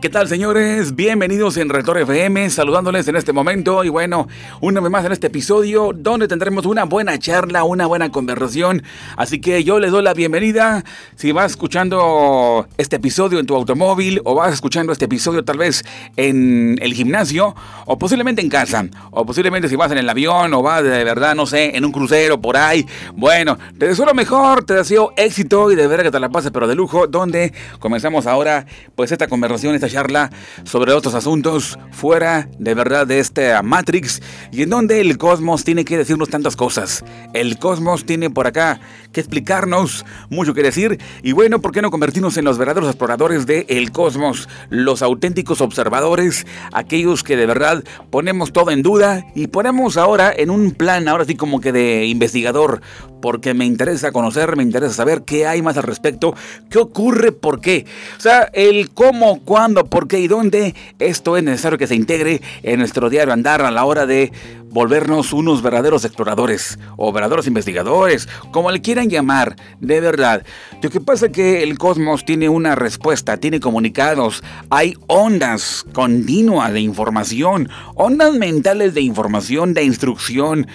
¿Qué tal señores? Bienvenidos en Retor FM, saludándoles en este momento y bueno, una vez más en este episodio donde tendremos una buena charla, una buena conversación. Así que yo les doy la bienvenida. Si vas escuchando este episodio en tu automóvil o vas escuchando este episodio tal vez en el gimnasio o posiblemente en casa o posiblemente si vas en el avión o vas de verdad, no sé, en un crucero por ahí. Bueno, te deseo lo mejor, te deseo éxito y de verdad que te la pases pero de lujo donde comenzamos ahora pues esta conversación, esta charla sobre otros asuntos fuera de verdad de esta Matrix y en donde el cosmos tiene que decirnos tantas cosas. El cosmos tiene por acá que explicarnos mucho que decir y bueno, ¿por qué no convertirnos en los verdaderos exploradores del cosmos? Los auténticos observadores, aquellos que de verdad ponemos todo en duda y ponemos ahora en un plan, ahora sí como que de investigador, porque me interesa conocer, me interesa saber qué hay más al respecto, qué ocurre, por qué. O sea, el cómo, cuándo, por qué y dónde, esto es necesario que se integre en nuestro diario andar a la hora de volvernos unos verdaderos exploradores o verdaderos investigadores, como le quieran llamar, de verdad. Lo que pasa es que el cosmos tiene una respuesta, tiene comunicados, hay ondas continuas de información, ondas mentales de información, de instrucción,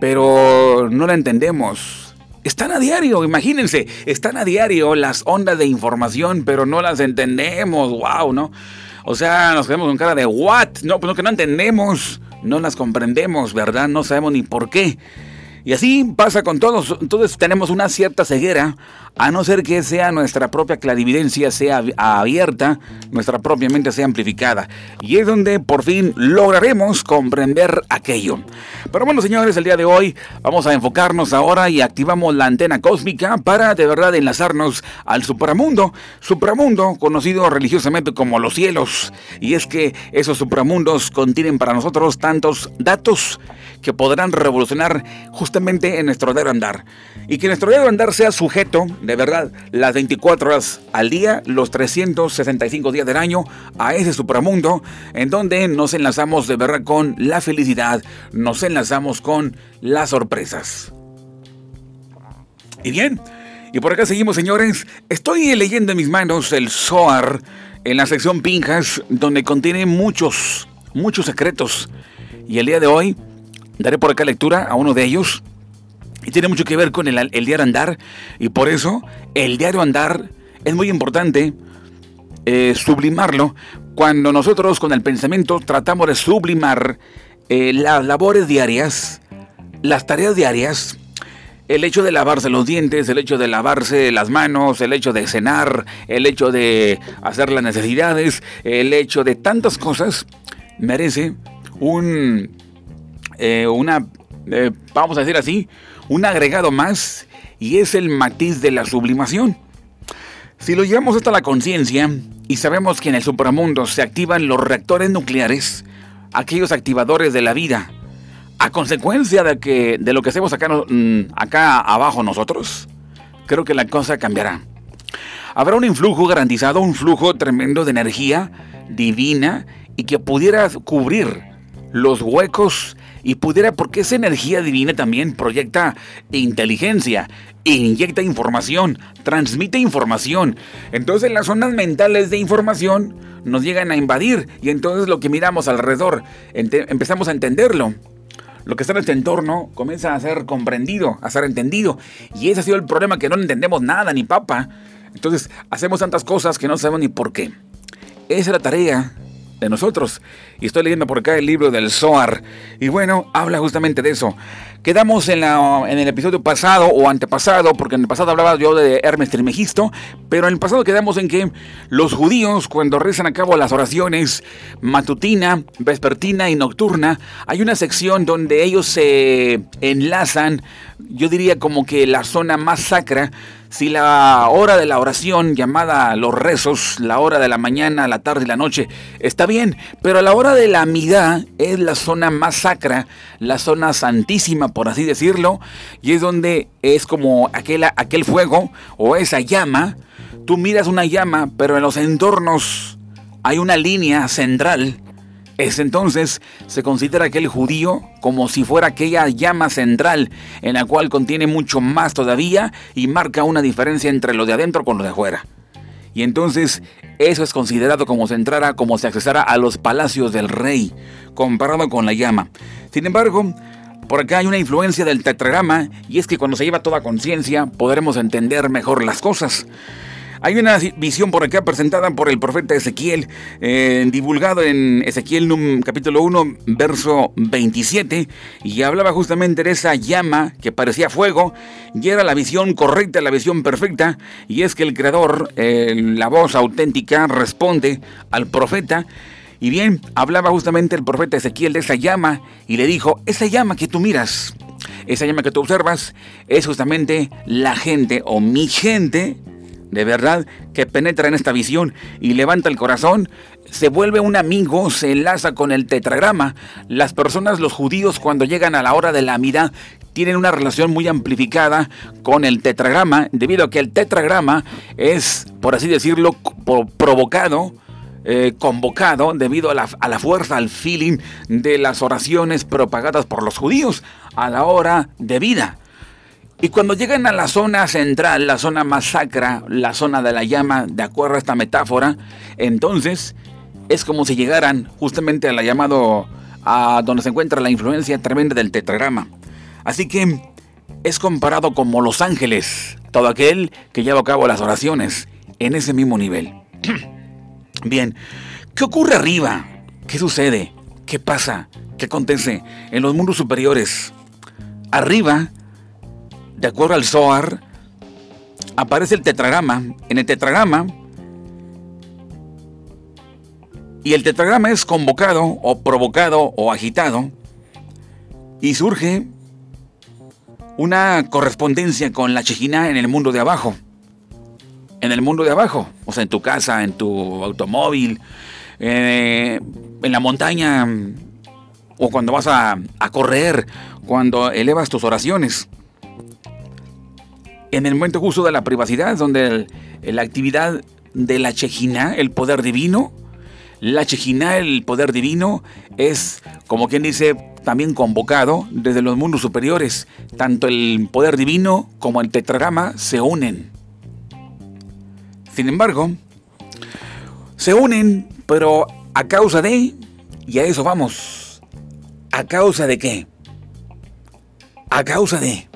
pero no la entendemos. Están a diario, imagínense, están a diario las ondas de información, pero no las entendemos, wow, ¿no? O sea, nos quedamos con cara de what, no, pues no que no entendemos, no las comprendemos, ¿verdad? No sabemos ni por qué. Y así pasa con todos. Entonces tenemos una cierta ceguera, a no ser que sea nuestra propia clarividencia sea abierta, nuestra propia mente sea amplificada. Y es donde por fin lograremos comprender aquello. Pero bueno, señores, el día de hoy vamos a enfocarnos ahora y activamos la antena cósmica para de verdad enlazarnos al supramundo. Supramundo, conocido religiosamente como los cielos. Y es que esos supramundos contienen para nosotros tantos datos que podrán revolucionar justamente en nuestro deber andar. Y que nuestro deber andar sea sujeto, de verdad, las 24 horas al día, los 365 días del año, a ese supramundo, en donde nos enlazamos de verdad con la felicidad, nos enlazamos con las sorpresas. Y bien, y por acá seguimos, señores. Estoy leyendo en mis manos el Zohar en la sección Pinjas, donde contiene muchos, muchos secretos. Y el día de hoy Daré por acá lectura a uno de ellos. Y tiene mucho que ver con el, diario andar. Y por eso el diario andar es muy importante eh, sublimarlo. Cuando nosotros con el pensamiento tratamos de sublimar eh, las labores diarias, las tareas diarias, el hecho de lavarse los dientes, el hecho de lavarse las manos, el hecho de cenar, el hecho de hacer las necesidades, el hecho de tantas cosas, merece un eh, una, eh, vamos a decir así, un agregado más y es el matiz de la sublimación. Si lo llevamos hasta la conciencia y sabemos que en el supramundo se activan los reactores nucleares, aquellos activadores de la vida, a consecuencia de, que, de lo que hacemos acá, mm, acá abajo nosotros, creo que la cosa cambiará. Habrá un influjo garantizado, un flujo tremendo de energía divina y que pudiera cubrir los huecos y pudiera, porque esa energía divina también proyecta inteligencia, inyecta información, transmite información. Entonces las ondas mentales de información nos llegan a invadir y entonces lo que miramos alrededor empezamos a entenderlo. Lo que está en este entorno comienza a ser comprendido, a ser entendido. Y ese ha sido el problema, que no entendemos nada ni papa. Entonces hacemos tantas cosas que no sabemos ni por qué. Esa es la tarea de nosotros. Y estoy leyendo por acá el libro del Zohar. Y bueno, habla justamente de eso. Quedamos en, la, en el episodio pasado o antepasado, porque en el pasado hablaba yo de Hermes Trimegisto, pero en el pasado quedamos en que los judíos, cuando rezan a cabo las oraciones matutina, vespertina y nocturna, hay una sección donde ellos se enlazan, yo diría como que la zona más sacra si la hora de la oración, llamada los rezos, la hora de la mañana, la tarde y la noche, está bien, pero la hora de la amidad es la zona más sacra, la zona santísima, por así decirlo, y es donde es como aquel, aquel fuego o esa llama. Tú miras una llama, pero en los entornos hay una línea central es entonces se considera aquel judío como si fuera aquella llama central en la cual contiene mucho más todavía y marca una diferencia entre lo de adentro con lo de afuera. Y entonces eso es considerado como se entrara, como se accesara a los palacios del rey, comparado con la llama. Sin embargo, por acá hay una influencia del tetragrama y es que cuando se lleva toda conciencia podremos entender mejor las cosas. Hay una visión por acá presentada por el profeta Ezequiel, eh, divulgado en Ezequiel capítulo 1, verso 27, y hablaba justamente de esa llama que parecía fuego, y era la visión correcta, la visión perfecta, y es que el Creador, eh, la voz auténtica, responde al profeta, y bien, hablaba justamente el profeta Ezequiel de esa llama, y le dijo, esa llama que tú miras, esa llama que tú observas, es justamente la gente o mi gente, de verdad, que penetra en esta visión y levanta el corazón, se vuelve un amigo, se enlaza con el tetragrama. Las personas, los judíos, cuando llegan a la hora de la amida, tienen una relación muy amplificada con el tetragrama, debido a que el tetragrama es, por así decirlo, provocado, eh, convocado debido a la fuerza, al feeling de las oraciones propagadas por los judíos a la hora de vida. Y cuando llegan a la zona central, la zona más sacra, la zona de la llama, de acuerdo a esta metáfora, entonces es como si llegaran justamente a la llamado a donde se encuentra la influencia tremenda del tetragrama. Así que es comparado como los ángeles, todo aquel que lleva a cabo las oraciones en ese mismo nivel. Bien, ¿qué ocurre arriba? ¿Qué sucede? ¿Qué pasa? ¿Qué acontece en los mundos superiores? Arriba de acuerdo al Zohar, aparece el tetragrama. En el tetragrama, y el tetragrama es convocado o provocado o agitado, y surge una correspondencia con la Chejina en el mundo de abajo. En el mundo de abajo, o sea, en tu casa, en tu automóvil, eh, en la montaña, o cuando vas a, a correr, cuando elevas tus oraciones en el momento justo de la privacidad, donde la actividad de la Chejina, el poder divino, la Chejina, el poder divino, es, como quien dice, también convocado desde los mundos superiores. Tanto el poder divino como el tetragrama se unen. Sin embargo, se unen, pero a causa de, y a eso vamos, ¿a causa de qué? A causa de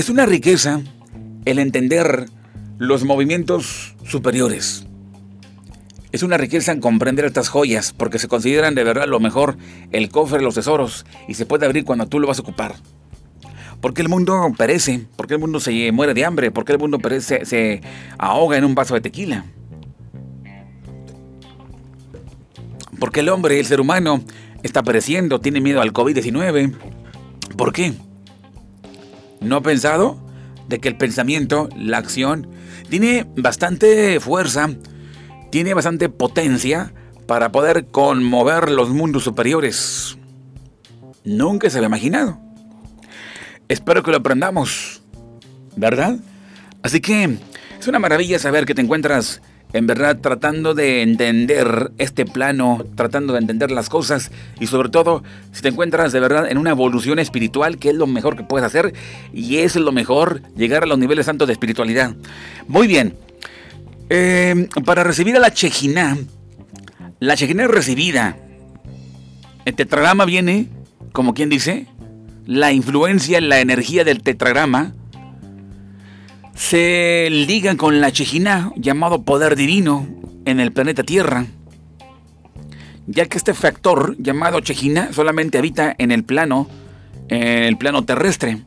es una riqueza el entender los movimientos superiores. Es una riqueza en comprender estas joyas porque se consideran de verdad lo mejor el cofre de los tesoros y se puede abrir cuando tú lo vas a ocupar. ¿Por qué el mundo perece? ¿Por qué el mundo se muere de hambre? ¿Por qué el mundo perece, se ahoga en un vaso de tequila? ¿Por qué el hombre, el ser humano, está pereciendo? ¿Tiene miedo al COVID-19? ¿Por qué? ¿No pensado de que el pensamiento, la acción, tiene bastante fuerza, tiene bastante potencia para poder conmover los mundos superiores? Nunca se había imaginado. Espero que lo aprendamos, ¿verdad? Así que es una maravilla saber que te encuentras en verdad tratando de entender este plano, tratando de entender las cosas y sobre todo si te encuentras de verdad en una evolución espiritual, que es lo mejor que puedes hacer y es lo mejor llegar a los niveles santos de espiritualidad. Muy bien, eh, para recibir a la Chejina, la Chejina es recibida. El tetragrama viene, como quien dice, la influencia, la energía del tetragrama se ligan con la Chejina, llamado poder divino, en el planeta Tierra, ya que este factor llamado Chejina solamente habita en el plano, en el plano terrestre.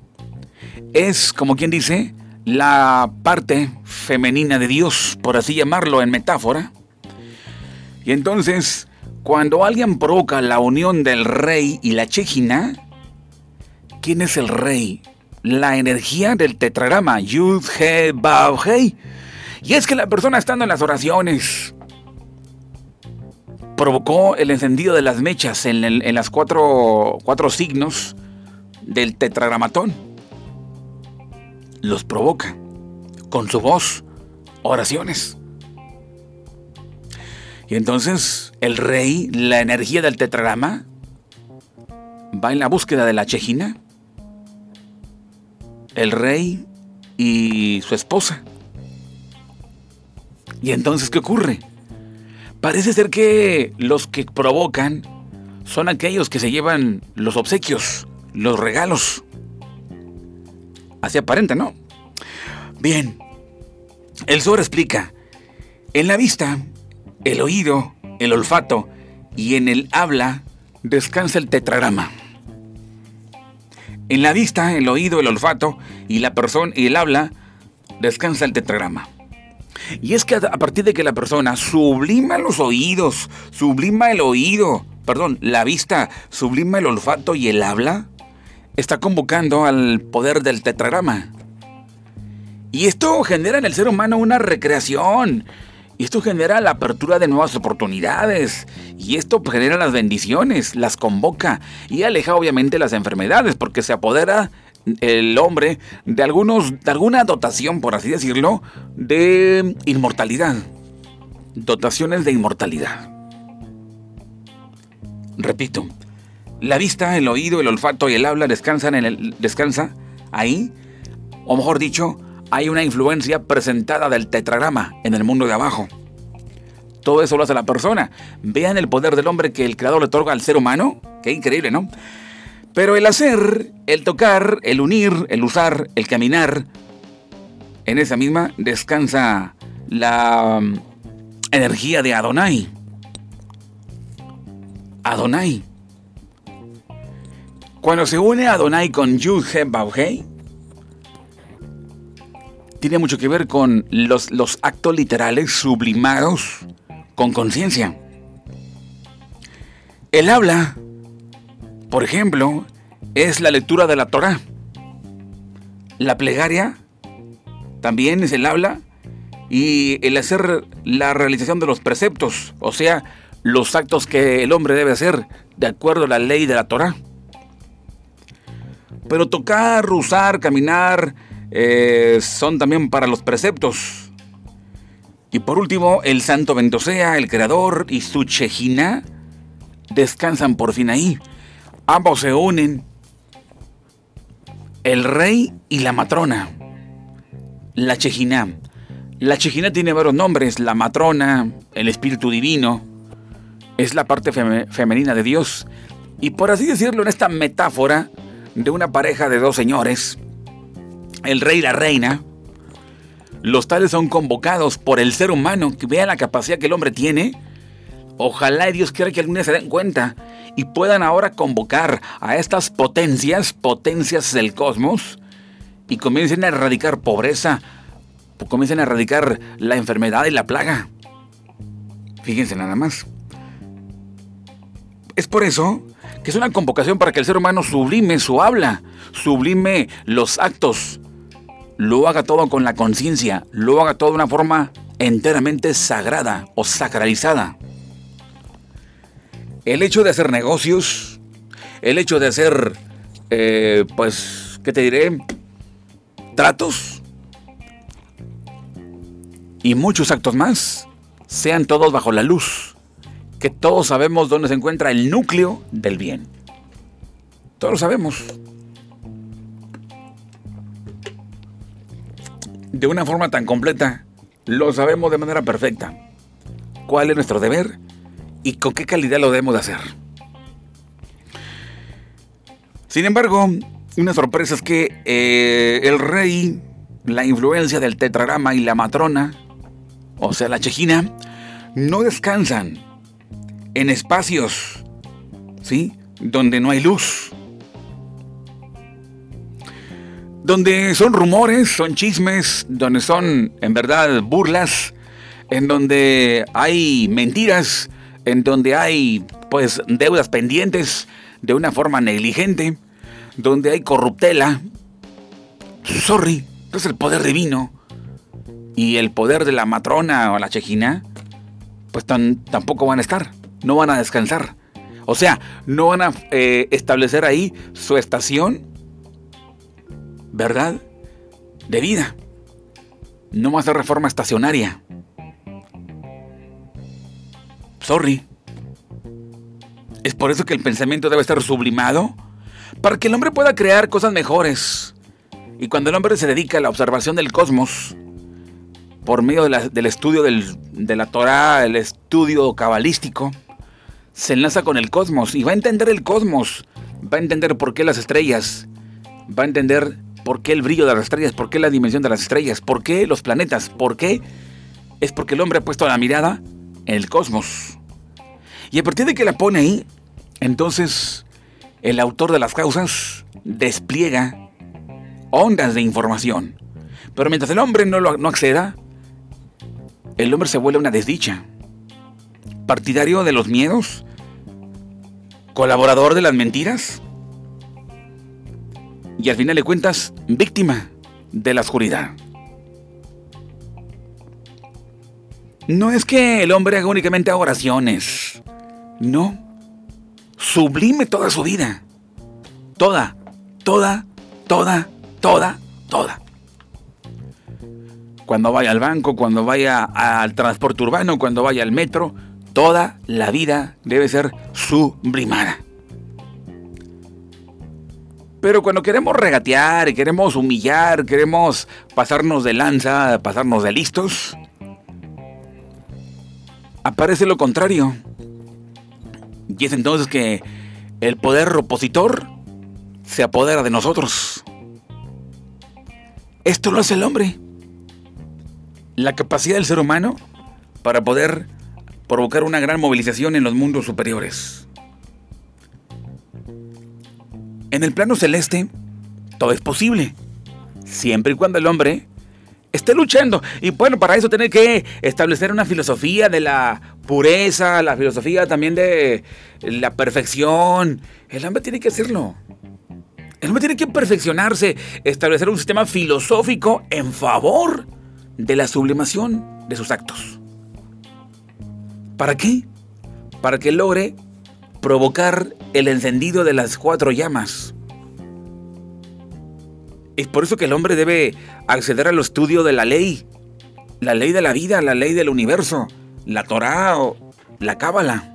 Es, como quien dice, la parte femenina de Dios, por así llamarlo en metáfora. Y entonces, cuando alguien provoca la unión del rey y la Chejina, ¿quién es el rey? La energía del tetragrama Yud He Bav He. Y es que la persona estando en las oraciones provocó el encendido de las mechas en, en las cuatro, cuatro signos del tetragramatón. Los provoca con su voz, oraciones. Y entonces el rey, la energía del tetragrama, va en la búsqueda de la chejina el rey y su esposa. ¿Y entonces qué ocurre? Parece ser que los que provocan son aquellos que se llevan los obsequios, los regalos. Así aparenta, ¿no? Bien, el sobre explica, en la vista, el oído, el olfato y en el habla descansa el tetragrama. En la vista, el oído, el olfato y la persona y el habla descansa el tetragrama. Y es que a partir de que la persona sublima los oídos, sublima el oído, perdón, la vista, sublima el olfato y el habla, está convocando al poder del tetragrama. Y esto genera en el ser humano una recreación. Esto genera la apertura de nuevas oportunidades. Y esto genera las bendiciones, las convoca y aleja obviamente las enfermedades porque se apodera el hombre de, algunos, de alguna dotación, por así decirlo, de inmortalidad. Dotaciones de inmortalidad. Repito, la vista, el oído, el olfato y el habla descansan en el, descansa ahí, o mejor dicho, hay una influencia presentada del tetragrama en el mundo de abajo. Todo eso lo hace la persona. Vean el poder del hombre que el creador le otorga al ser humano. Qué increíble, ¿no? Pero el hacer, el tocar, el unir, el usar, el caminar, en esa misma descansa la mm, energía de Adonai. Adonai. Cuando se une Adonai con Yud He tiene mucho que ver con los, los actos literales sublimados con conciencia. El habla por ejemplo, es la lectura de la Torah. La plegaria también es el habla y el hacer la realización de los preceptos, o sea, los actos que el hombre debe hacer de acuerdo a la ley de la Torah. Pero tocar, usar, caminar eh, son también para los preceptos. Y por último, el santo bendito sea, el creador y su chejina descansan por fin ahí. Ambos se unen. El rey y la matrona. La Chejina. La Chejina tiene varios nombres. La matrona, el espíritu divino. Es la parte femenina de Dios. Y por así decirlo, en esta metáfora de una pareja de dos señores, el rey y la reina, los tales son convocados por el ser humano que vea la capacidad que el hombre tiene. Ojalá Dios quiera que algún día se den cuenta y puedan ahora convocar a estas potencias, potencias del cosmos, y comiencen a erradicar pobreza, comiencen a erradicar la enfermedad y la plaga. Fíjense nada más. Es por eso que es una convocación para que el ser humano sublime su habla, sublime los actos, lo haga todo con la conciencia, lo haga todo de una forma enteramente sagrada o sacralizada el hecho de hacer negocios, el hecho de hacer, eh, pues, ¿qué te diré? Tratos y muchos actos más, sean todos bajo la luz, que todos sabemos dónde se encuentra el núcleo del bien. Todos lo sabemos. De una forma tan completa, lo sabemos de manera perfecta. ¿Cuál es nuestro deber? y con qué calidad lo debemos de hacer. Sin embargo, una sorpresa es que eh, el rey, la influencia del tetragrama y la matrona, o sea, la chejina, no descansan en espacios, ¿sí? Donde no hay luz. Donde son rumores, son chismes, donde son en verdad burlas, en donde hay mentiras, en donde hay pues deudas pendientes de una forma negligente, donde hay corruptela. Sorry, es el poder divino y el poder de la matrona o la chejina, pues tampoco van a estar, no van a descansar. O sea, no van a eh, establecer ahí su estación, ¿verdad? De vida. No a ser reforma estacionaria. Sorry. Es por eso que el pensamiento debe estar sublimado, para que el hombre pueda crear cosas mejores. Y cuando el hombre se dedica a la observación del cosmos, por medio del estudio de la Torah, el estudio cabalístico, se enlaza con el cosmos y va a entender el cosmos, va a entender por qué las estrellas, va a entender por qué el brillo de las estrellas, por qué la dimensión de las estrellas, por qué los planetas, por qué es porque el hombre ha puesto la mirada en el cosmos. Y a partir de que la pone ahí, entonces el autor de las causas despliega ondas de información. Pero mientras el hombre no, lo, acceda, el hombre se vuelve una desdicha. Partidario de los miedos, colaborador de las mentiras y al final de cuentas víctima de la oscuridad. No es que el hombre haga únicamente oraciones, no, sublime toda su vida, toda, toda, toda, toda, toda. Cuando vaya al banco, cuando vaya al transporte urbano, cuando vaya al metro, toda la vida debe ser sublimada. Pero cuando queremos regatear queremos humillar, queremos pasarnos de lanza, pasarnos de listos, aparece lo contrario. Y es entonces que el poder opositor se apodera de nosotros. Esto lo hace el hombre. La capacidad del ser humano para poder provocar una gran movilización en los mundos superiores. En el plano celeste, todo es posible, siempre y cuando el hombre esté luchando. Y bueno, para eso tiene que establecer una filosofía de la pureza, la filosofía también de la perfección. El hombre tiene que hacerlo. El hombre tiene que perfeccionarse, establecer un sistema filosófico en favor de la sublimación de sus actos. ¿Para qué? Para que logre provocar el encendido de las cuatro llamas. Es por eso que el hombre debe acceder al estudio de la ley, la ley de la vida, la ley del universo, la Torah o la Cábala.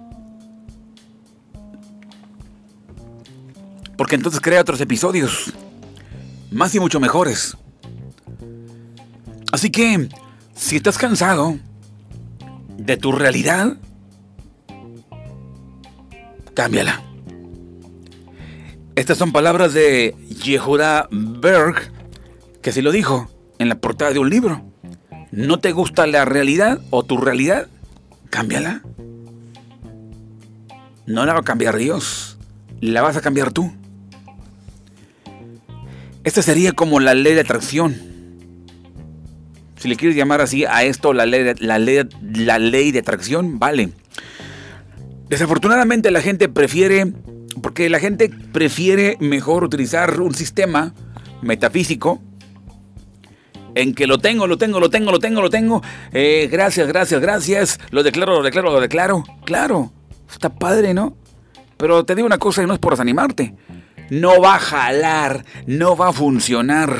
Porque entonces crea otros episodios, más y mucho mejores. Así que, si estás cansado de tu realidad, cámbiala. Estas son palabras de Yehuda Berg, que se lo dijo en la portada de un libro. ¿No te gusta la realidad o tu realidad? Cámbiala. No la va a cambiar Dios, la vas a cambiar tú. Esta sería como la ley de atracción. Si le quieres llamar así a esto la ley, la ley, la ley de atracción, vale. Desafortunadamente la gente prefiere, porque la gente prefiere mejor utilizar un sistema metafísico en que lo tengo, lo tengo, lo tengo, lo tengo, lo tengo. Eh, gracias, gracias, gracias. Lo declaro, lo declaro, lo declaro. Claro, está padre, ¿no? Pero te digo una cosa y no es por desanimarte no va a jalar, no va a funcionar.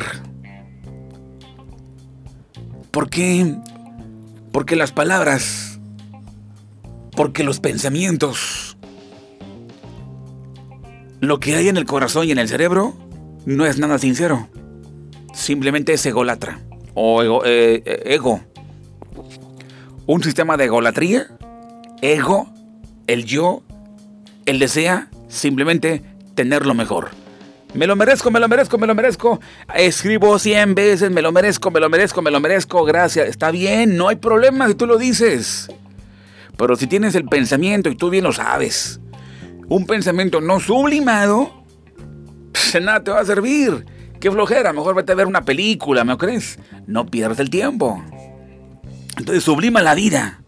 ¿Por qué? Porque las palabras, porque los pensamientos, lo que hay en el corazón y en el cerebro no es nada sincero. Simplemente es egolatra o ego. Eh, eh, ego. Un sistema de egolatría, ego, el yo, el desea, simplemente tener lo mejor. Me lo merezco, me lo merezco, me lo merezco. Escribo 100 veces, me lo merezco, me lo merezco, me lo merezco. Gracias. Está bien, no hay problema si tú lo dices. Pero si tienes el pensamiento y tú bien lo sabes, un pensamiento no sublimado, pues nada te va a servir. Qué flojera, mejor vete a ver una película, ¿me crees? No pierdas el tiempo. Entonces sublima la vida.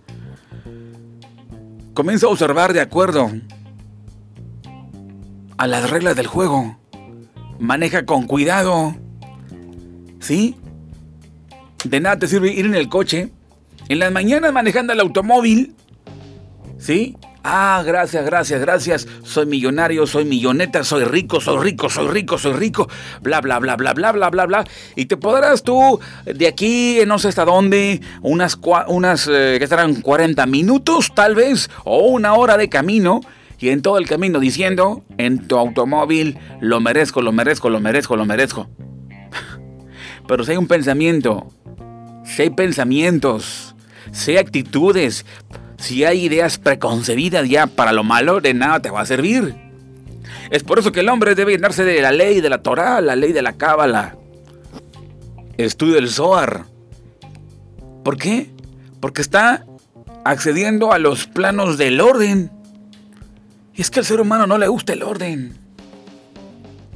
Comienza a observar de acuerdo a las reglas del juego. Maneja con cuidado. ¿Sí? De nada te sirve ir en el coche. En las mañanas manejando el automóvil. ¿Sí? Ah, gracias, gracias, gracias. Soy millonario, soy milloneta, soy rico, soy rico, soy rico, soy rico. Bla, bla, bla, bla, bla, bla, bla, bla. Y te podrás tú de aquí, no sé hasta dónde, unas, unas eh, que estarán 40 minutos tal vez, o una hora de camino y en todo el camino diciendo, en tu automóvil, lo merezco, lo merezco, lo merezco, lo merezco. Pero si hay un pensamiento si hay pensamientos, si hay actitudes, si hay ideas preconcebidas ya para lo malo, de nada te va a servir. Es por eso que el hombre debe llenarse de la ley de la Torah, la ley de la Cábala. Estudio del Zohar. ¿Por qué? Porque está accediendo a los planos del orden. Y es que al ser humano no le gusta el orden.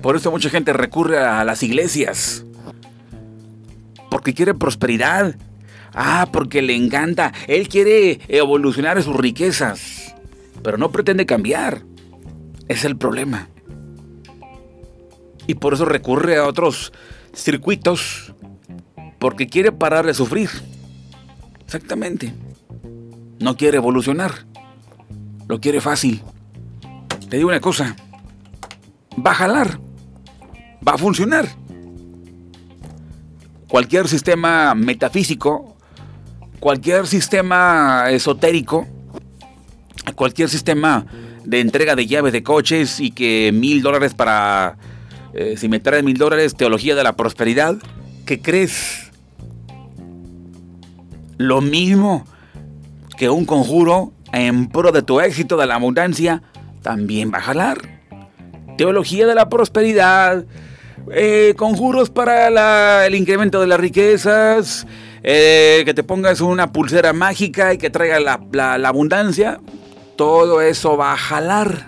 Por eso mucha gente recurre a las iglesias. Porque quiere prosperidad. Ah, porque le encanta. Él quiere evolucionar sus riquezas. Pero no pretende cambiar. Es el problema. Y por eso recurre a otros circuitos. Porque quiere parar de sufrir. Exactamente. No quiere evolucionar. Lo quiere fácil. Te digo una cosa. Va a jalar. Va a funcionar. Cualquier sistema metafísico, cualquier sistema esotérico, cualquier sistema de entrega de llaves de coches y que mil dólares para, eh, si me traes mil dólares, teología de la prosperidad, ¿qué crees? Lo mismo que un conjuro en pro de tu éxito de la abundancia también va a jalar. Teología de la prosperidad, eh, conjuros para el incremento de las riquezas, eh, que te pongas una pulsera mágica y que traiga la abundancia, todo eso va a jalar.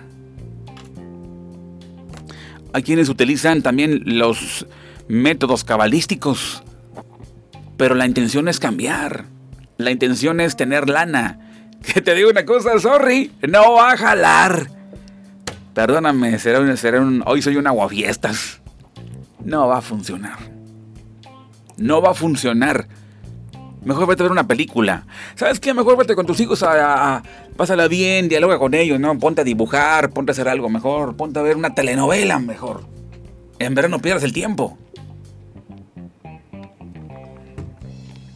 Hay quienes utilizan también los métodos cabalísticos, pero la intención es cambiar. La intención es tener lana. Que te digo una cosa, sorry, no va a jalar. Perdóname, será un, será un, hoy soy un aguafiestas. No va a funcionar. No va a funcionar. Mejor vete a ver una película. ¿Sabes qué? Mejor vete con tus hijos a, Pásala bien, dialoga con ellos, ¿no? Ponte a dibujar, ponte a hacer algo mejor, ponte a ver una telenovela mejor. En verdad no pierdas el tiempo.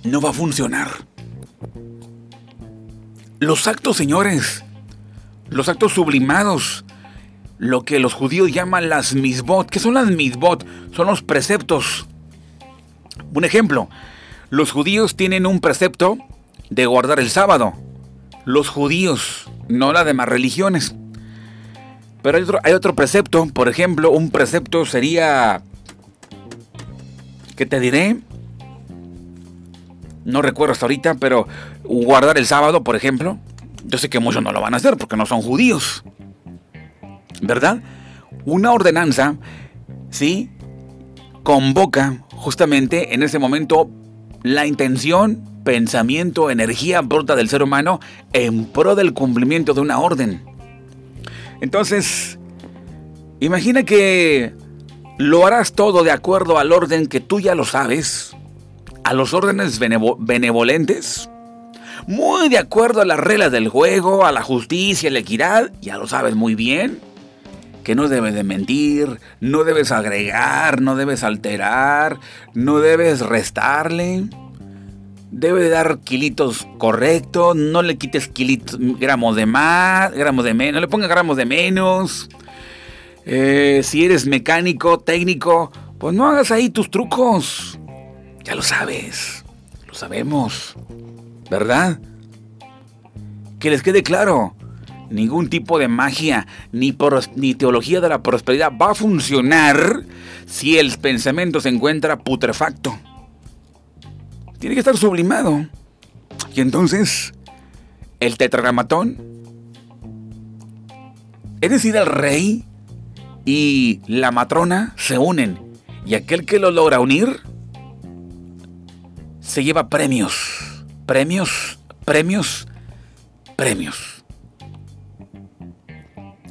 No va a funcionar. Los actos, señores, los actos sublimados, lo que los judíos llaman las misbot. ¿Qué son las misbot? Son los preceptos. Un ejemplo, los judíos tienen un precepto de guardar el sábado. Los judíos, no las demás religiones. Pero hay otro, hay otro precepto, por ejemplo, un precepto sería... ¿Qué te diré? No recuerdo hasta ahorita, pero guardar el sábado, por ejemplo. Yo sé que muchos no lo van a hacer porque no son judíos. ¿Verdad? Una ordenanza, ¿sí? Convoca justamente en ese momento la intención, pensamiento, energía brota del ser humano en pro del cumplimiento de una orden. Entonces, imagina que lo harás todo de acuerdo al orden que tú ya lo sabes, a los órdenes benevolentes, muy de acuerdo a las reglas del juego, a la justicia, a la equidad, ya lo sabes muy bien, que no debes de mentir, no debes agregar, no debes alterar, no debes restarle. Debe dar kilitos correctos, no le quites kilitos, gramos de más, gramos de menos, no le pongas gramos de menos. Eh, si eres mecánico, técnico, pues no hagas ahí tus trucos. Ya lo sabes, lo sabemos, ¿verdad? Que les quede claro, ningún tipo de magia ni, ni teología de la prosperidad va a funcionar si el pensamiento se encuentra putrefacto. Tiene que estar sublimado. Y entonces, el tetragramatón, es decir, el rey y la matrona se unen. Y aquel que lo logra unir, se lleva premios. Premios, premios, premios.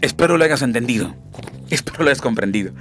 Espero lo hayas entendido. Espero lo hayas comprendido.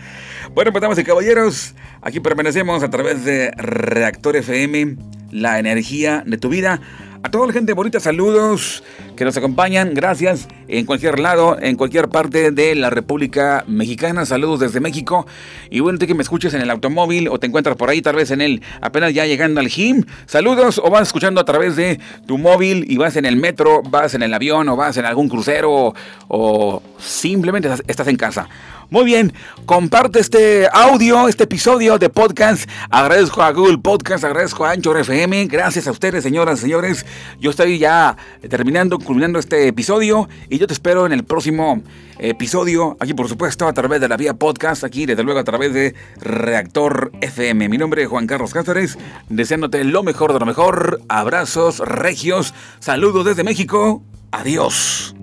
Bueno, pues damas y caballeros, aquí permanecemos a través de Reactor FM, la energía de tu vida. A toda la gente bonita, saludos que nos acompañan. Gracias en cualquier lado, en cualquier parte de la República Mexicana. Saludos desde México. Y bueno, tú que me escuches en el automóvil o te encuentras por ahí, tal vez en el, apenas ya llegando al gym. Saludos o vas escuchando a través de tu móvil y vas en el metro, vas en el avión o vas en algún crucero o simplemente estás en casa. Muy bien, comparte este audio, este episodio de podcast. Agradezco a Google Podcast, agradezco a Anchor FM. Gracias a ustedes, señoras y señores. Yo estoy ya terminando, culminando este episodio y yo te espero en el próximo episodio, aquí por supuesto a través de la vía podcast, aquí desde luego a través de Reactor FM. Mi nombre es Juan Carlos Cáceres, deseándote lo mejor de lo mejor. Abrazos regios, saludos desde México. Adiós.